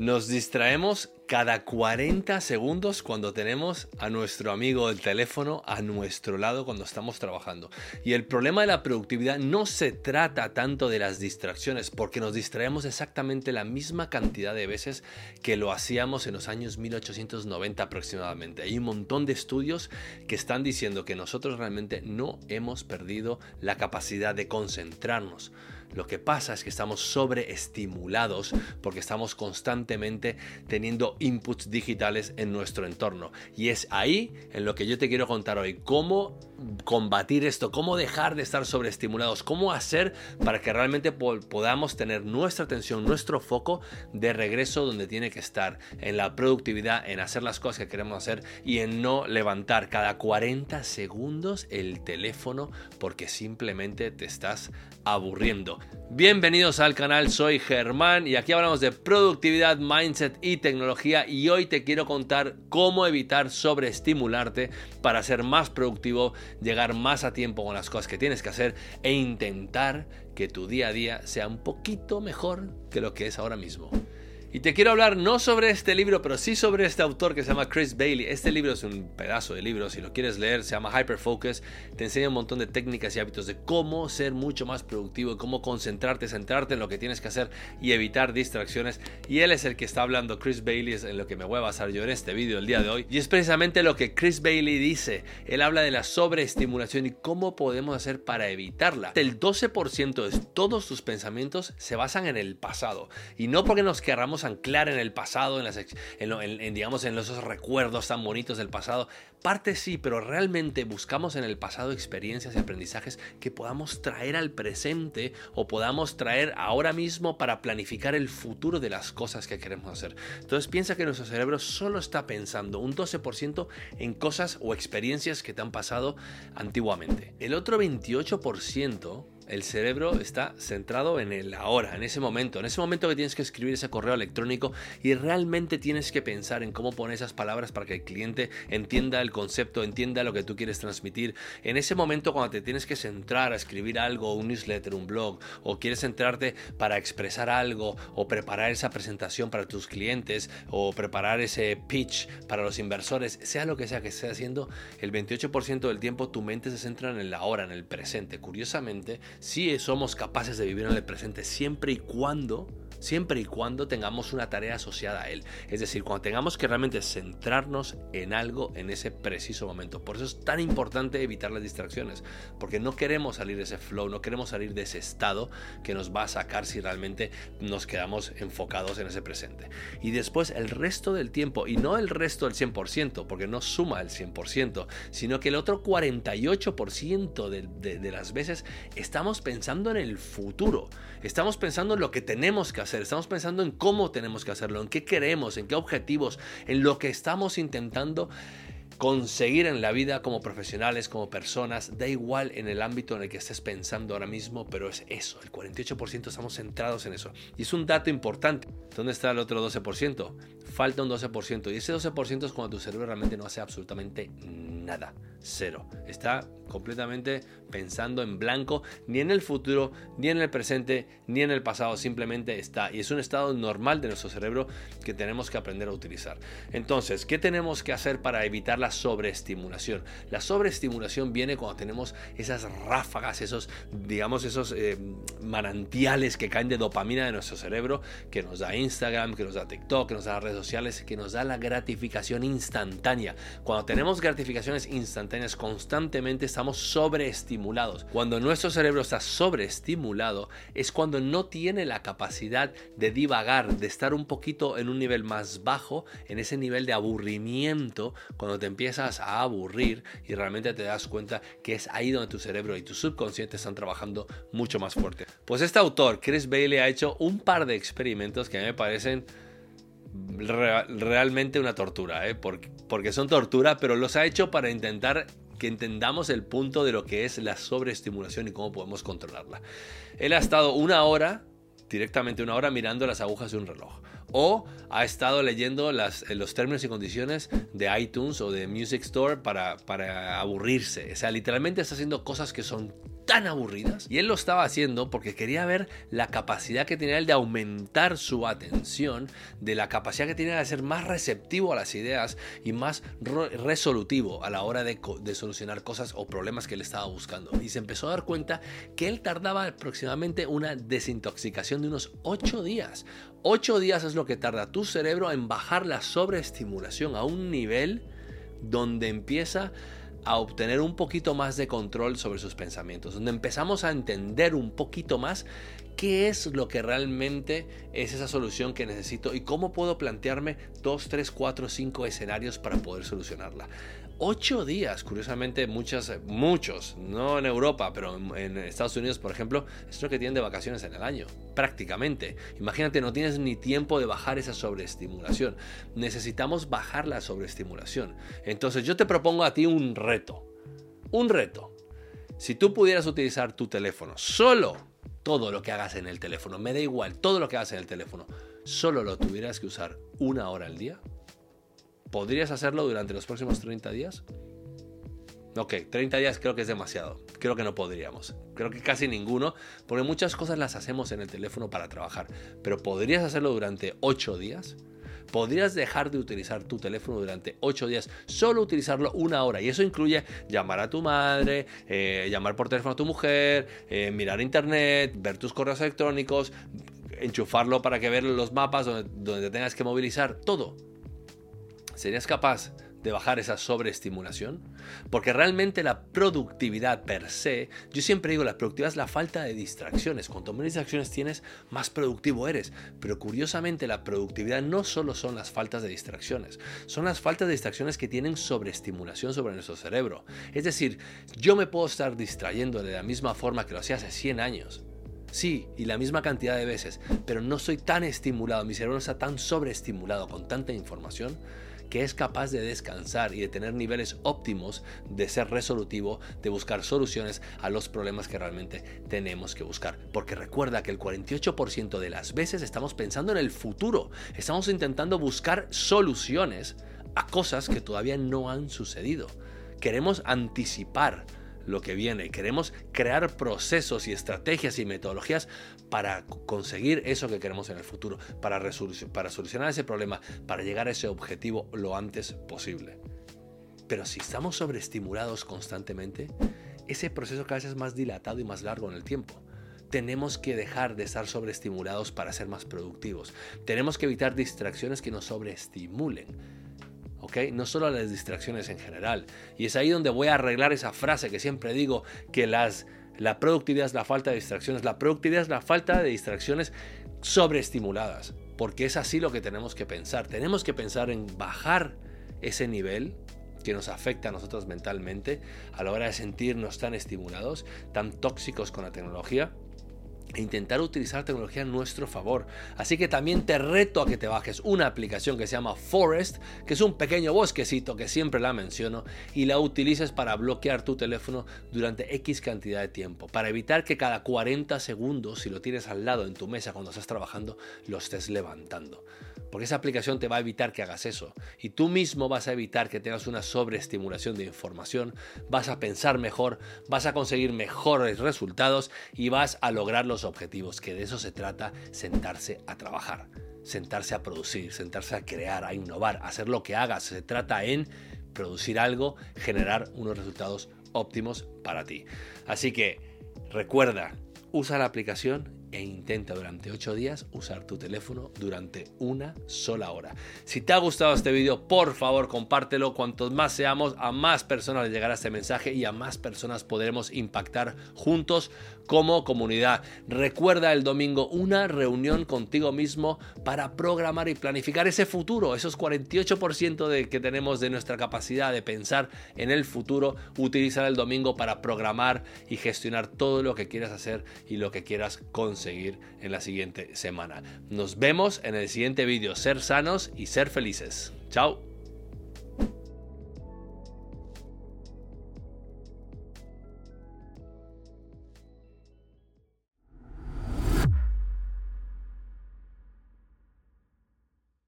Nos distraemos cada 40 segundos cuando tenemos a nuestro amigo del teléfono a nuestro lado cuando estamos trabajando. Y el problema de la productividad no se trata tanto de las distracciones, porque nos distraemos exactamente la misma cantidad de veces que lo hacíamos en los años 1890 aproximadamente. Hay un montón de estudios que están diciendo que nosotros realmente no hemos perdido la capacidad de concentrarnos lo que pasa es que estamos sobreestimulados porque estamos constantemente teniendo inputs digitales en nuestro entorno. Y es ahí en lo que yo te quiero contar hoy, cómo combatir esto, cómo dejar de estar sobreestimulados, cómo hacer para que realmente podamos tener nuestra atención, nuestro foco de regreso donde tiene que estar, en la productividad, en hacer las cosas que queremos hacer y en no levantar cada 40 segundos el teléfono porque simplemente te estás aburriendo. Bienvenidos al canal, soy Germán y aquí hablamos de productividad, mindset y tecnología y hoy te quiero contar cómo evitar sobreestimularte para ser más productivo, llegar más a tiempo con las cosas que tienes que hacer e intentar que tu día a día sea un poquito mejor que lo que es ahora mismo. Y te quiero hablar no sobre este libro, pero sí sobre este autor que se llama Chris Bailey. Este libro es un pedazo de libro, si lo quieres leer, se llama Hyperfocus. Te enseña un montón de técnicas y hábitos de cómo ser mucho más productivo, cómo concentrarte, centrarte en lo que tienes que hacer y evitar distracciones. Y él es el que está hablando, Chris Bailey es en lo que me voy a basar yo en este vídeo el día de hoy. Y es precisamente lo que Chris Bailey dice. Él habla de la sobreestimulación y cómo podemos hacer para evitarla. El 12% de todos tus pensamientos se basan en el pasado. Y no porque nos querramos anclar en el pasado, en, las, en, digamos, en esos recuerdos tan bonitos del pasado. Parte sí, pero realmente buscamos en el pasado experiencias y aprendizajes que podamos traer al presente o podamos traer ahora mismo para planificar el futuro de las cosas que queremos hacer. Entonces piensa que nuestro cerebro solo está pensando un 12% en cosas o experiencias que te han pasado antiguamente. El otro 28% el cerebro está centrado en el ahora, en ese momento, en ese momento que tienes que escribir ese correo electrónico y realmente tienes que pensar en cómo poner esas palabras para que el cliente entienda el concepto, entienda lo que tú quieres transmitir. En ese momento cuando te tienes que centrar a escribir algo, un newsletter, un blog, o quieres centrarte para expresar algo, o preparar esa presentación para tus clientes, o preparar ese pitch para los inversores, sea lo que sea que estés haciendo, el 28% del tiempo tu mente se centra en el ahora, en el presente. Curiosamente, sí somos capaces de vivir en el presente siempre y cuando siempre y cuando tengamos una tarea asociada a él. Es decir, cuando tengamos que realmente centrarnos en algo en ese preciso momento. Por eso es tan importante evitar las distracciones, porque no queremos salir de ese flow, no queremos salir de ese estado que nos va a sacar si realmente nos quedamos enfocados en ese presente. Y después el resto del tiempo, y no el resto del 100%, porque no suma el 100%, sino que el otro 48% de, de las veces estamos pensando en el futuro, estamos pensando en lo que tenemos que hacer Estamos pensando en cómo tenemos que hacerlo, en qué queremos, en qué objetivos, en lo que estamos intentando conseguir en la vida como profesionales, como personas, da igual en el ámbito en el que estés pensando ahora mismo, pero es eso, el 48% estamos centrados en eso. Y es un dato importante. ¿Dónde está el otro 12%? Falta un 12%. Y ese 12% es cuando tu cerebro realmente no hace absolutamente nada. Cero. Está completamente pensando en blanco, ni en el futuro, ni en el presente, ni en el pasado. Simplemente está. Y es un estado normal de nuestro cerebro que tenemos que aprender a utilizar. Entonces, ¿qué tenemos que hacer para evitar la sobreestimulación? La sobreestimulación viene cuando tenemos esas ráfagas, esos, digamos, esos eh, manantiales que caen de dopamina de nuestro cerebro, que nos da Instagram, que nos da TikTok, que nos da redes sociales, que nos da la gratificación instantánea. Cuando tenemos gratificaciones instantáneas constantemente estamos sobreestimulados. Cuando nuestro cerebro está sobreestimulado es cuando no tiene la capacidad de divagar, de estar un poquito en un nivel más bajo, en ese nivel de aburrimiento, cuando te empiezas a aburrir y realmente te das cuenta que es ahí donde tu cerebro y tu subconsciente están trabajando mucho más fuerte. Pues este autor, Chris Bailey, ha hecho un par de experimentos que me parecen realmente una tortura, ¿eh? porque, son tortura, pero los ha hecho para intentar que entendamos el punto de lo que es la sobreestimulación y cómo podemos controlarla. Él ha estado una hora, directamente una hora, mirando las agujas de un reloj. O ha estado leyendo las, los términos y condiciones de iTunes o de Music Store para, para aburrirse. O sea, literalmente está haciendo cosas que son tan aburridas. Y él lo estaba haciendo porque quería ver la capacidad que tenía él de aumentar su atención, de la capacidad que tenía de ser más receptivo a las ideas y más resolutivo a la hora de, solucionar cosas o problemas que él estaba buscando. Y se empezó a dar cuenta que él tardaba aproximadamente una desintoxicación de unos 8 días. 8 días es lo que tarda tu cerebro en bajar la sobreestimulación a un nivel donde empieza a obtener un poquito más de control sobre sus pensamientos, donde empezamos a entender un poquito más qué es lo que realmente es esa solución que necesito y cómo puedo plantearme dos, tres, cuatro, cinco escenarios para poder solucionarla ocho días. Curiosamente, muchas, muchos, no en Europa, pero en, Estados Unidos, por ejemplo, es lo que tienen de vacaciones en el año, prácticamente. Imagínate, no tienes ni tiempo de bajar esa sobreestimulación. Necesitamos bajar la sobreestimulación. Entonces, yo te propongo a ti un reto. Un reto. Si tú pudieras utilizar tu teléfono, solo todo lo que hagas en el teléfono, me da igual, todo lo que hagas en el teléfono, solo lo tuvieras que usar una hora al día, ¿Podrías hacerlo durante los próximos 30 días? Ok, 30 días creo que es demasiado. Creo que no podríamos. Creo que casi ninguno, porque muchas cosas las hacemos en el teléfono para trabajar. Pero ¿podrías hacerlo durante 8 días? podrías dejar de utilizar tu teléfono durante 8 días, solo utilizarlo una hora. Y eso incluye llamar a tu madre, eh, llamar por teléfono a tu mujer, eh, mirar internet, ver tus correos electrónicos, enchufarlo para que vean los mapas donde, donde tengas que movilizar, todo. ¿Serías capaz de bajar esa sobreestimulación? Porque realmente la productividad per se, yo siempre digo, la productividad es la falta de distracciones. Cuanto menos distracciones tienes, más productivo eres. Pero curiosamente la productividad no solo son las faltas de distracciones, son las faltas de distracciones que tienen sobreestimulación sobre nuestro cerebro. Es decir, yo me puedo estar distrayendo de la misma forma que lo hacía hace 100 años. Sí, y la misma cantidad de veces, pero no soy tan estimulado, mi cerebro no está tan sobreestimulado con tanta información que es capaz de descansar y de tener niveles óptimos de ser resolutivo, de buscar soluciones a los problemas que realmente tenemos que buscar. Porque recuerda que el 48% de las veces estamos pensando en el futuro, estamos intentando buscar soluciones a cosas que todavía no han sucedido. Queremos anticipar lo que viene. Queremos crear procesos y estrategias y metodologías para conseguir eso que queremos en el futuro, para, para solucionar ese problema, para llegar a ese objetivo lo antes posible. Pero si estamos sobreestimulados constantemente, ese proceso cada vez es más dilatado y más largo en el tiempo tenemos que dejar de estar sobreestimulados para ser más productivos. Tenemos que evitar distracciones que nos sobreestimulen. No solo las distracciones en general. Y es ahí donde voy a arreglar esa frase que siempre digo, que las, la productividad es la falta de distracciones. La productividad es la falta de distracciones sobreestimuladas, porque es así lo que tenemos que pensar. Tenemos que pensar en bajar ese nivel que nos afecta a nosotros mentalmente a la hora de sentirnos tan estimulados, tan tóxicos con la tecnología e intentar utilizar tecnología a nuestro favor. Así que también te reto a que te bajes una aplicación que se llama Forest, que es un pequeño bosquecito que siempre la menciono, y la utilices para bloquear tu teléfono durante X cantidad de tiempo, para evitar que cada 40 segundos, si lo tienes al lado en tu mesa cuando estás trabajando, lo estés levantando. Porque esa aplicación te va a evitar que hagas eso. Y tú mismo vas a evitar que tengas una sobreestimulación de información, vas a pensar mejor, vas a conseguir mejores resultados y vas a lograr los objetivos, que de eso se trata sentarse a trabajar, sentarse a producir, sentarse a crear, a innovar, a hacer lo que hagas. Se trata en producir algo, generar unos resultados óptimos para ti. Así que recuerda, usa la aplicación e intenta durante 8 días usar tu teléfono durante una sola hora. Si te ha gustado este vídeo, por favor compártelo. Cuantos más seamos, a más personas les llegará este mensaje y a más personas podremos impactar juntos como comunidad. Recuerda el domingo una reunión contigo mismo para programar y planificar ese futuro, esos 48% de que tenemos de nuestra capacidad de pensar en el futuro, utilizar el domingo para programar y gestionar todo lo que quieras hacer y lo que quieras conseguir en la siguiente semana. Nos vemos en el siguiente vídeo, ser sanos y ser felices. Chao.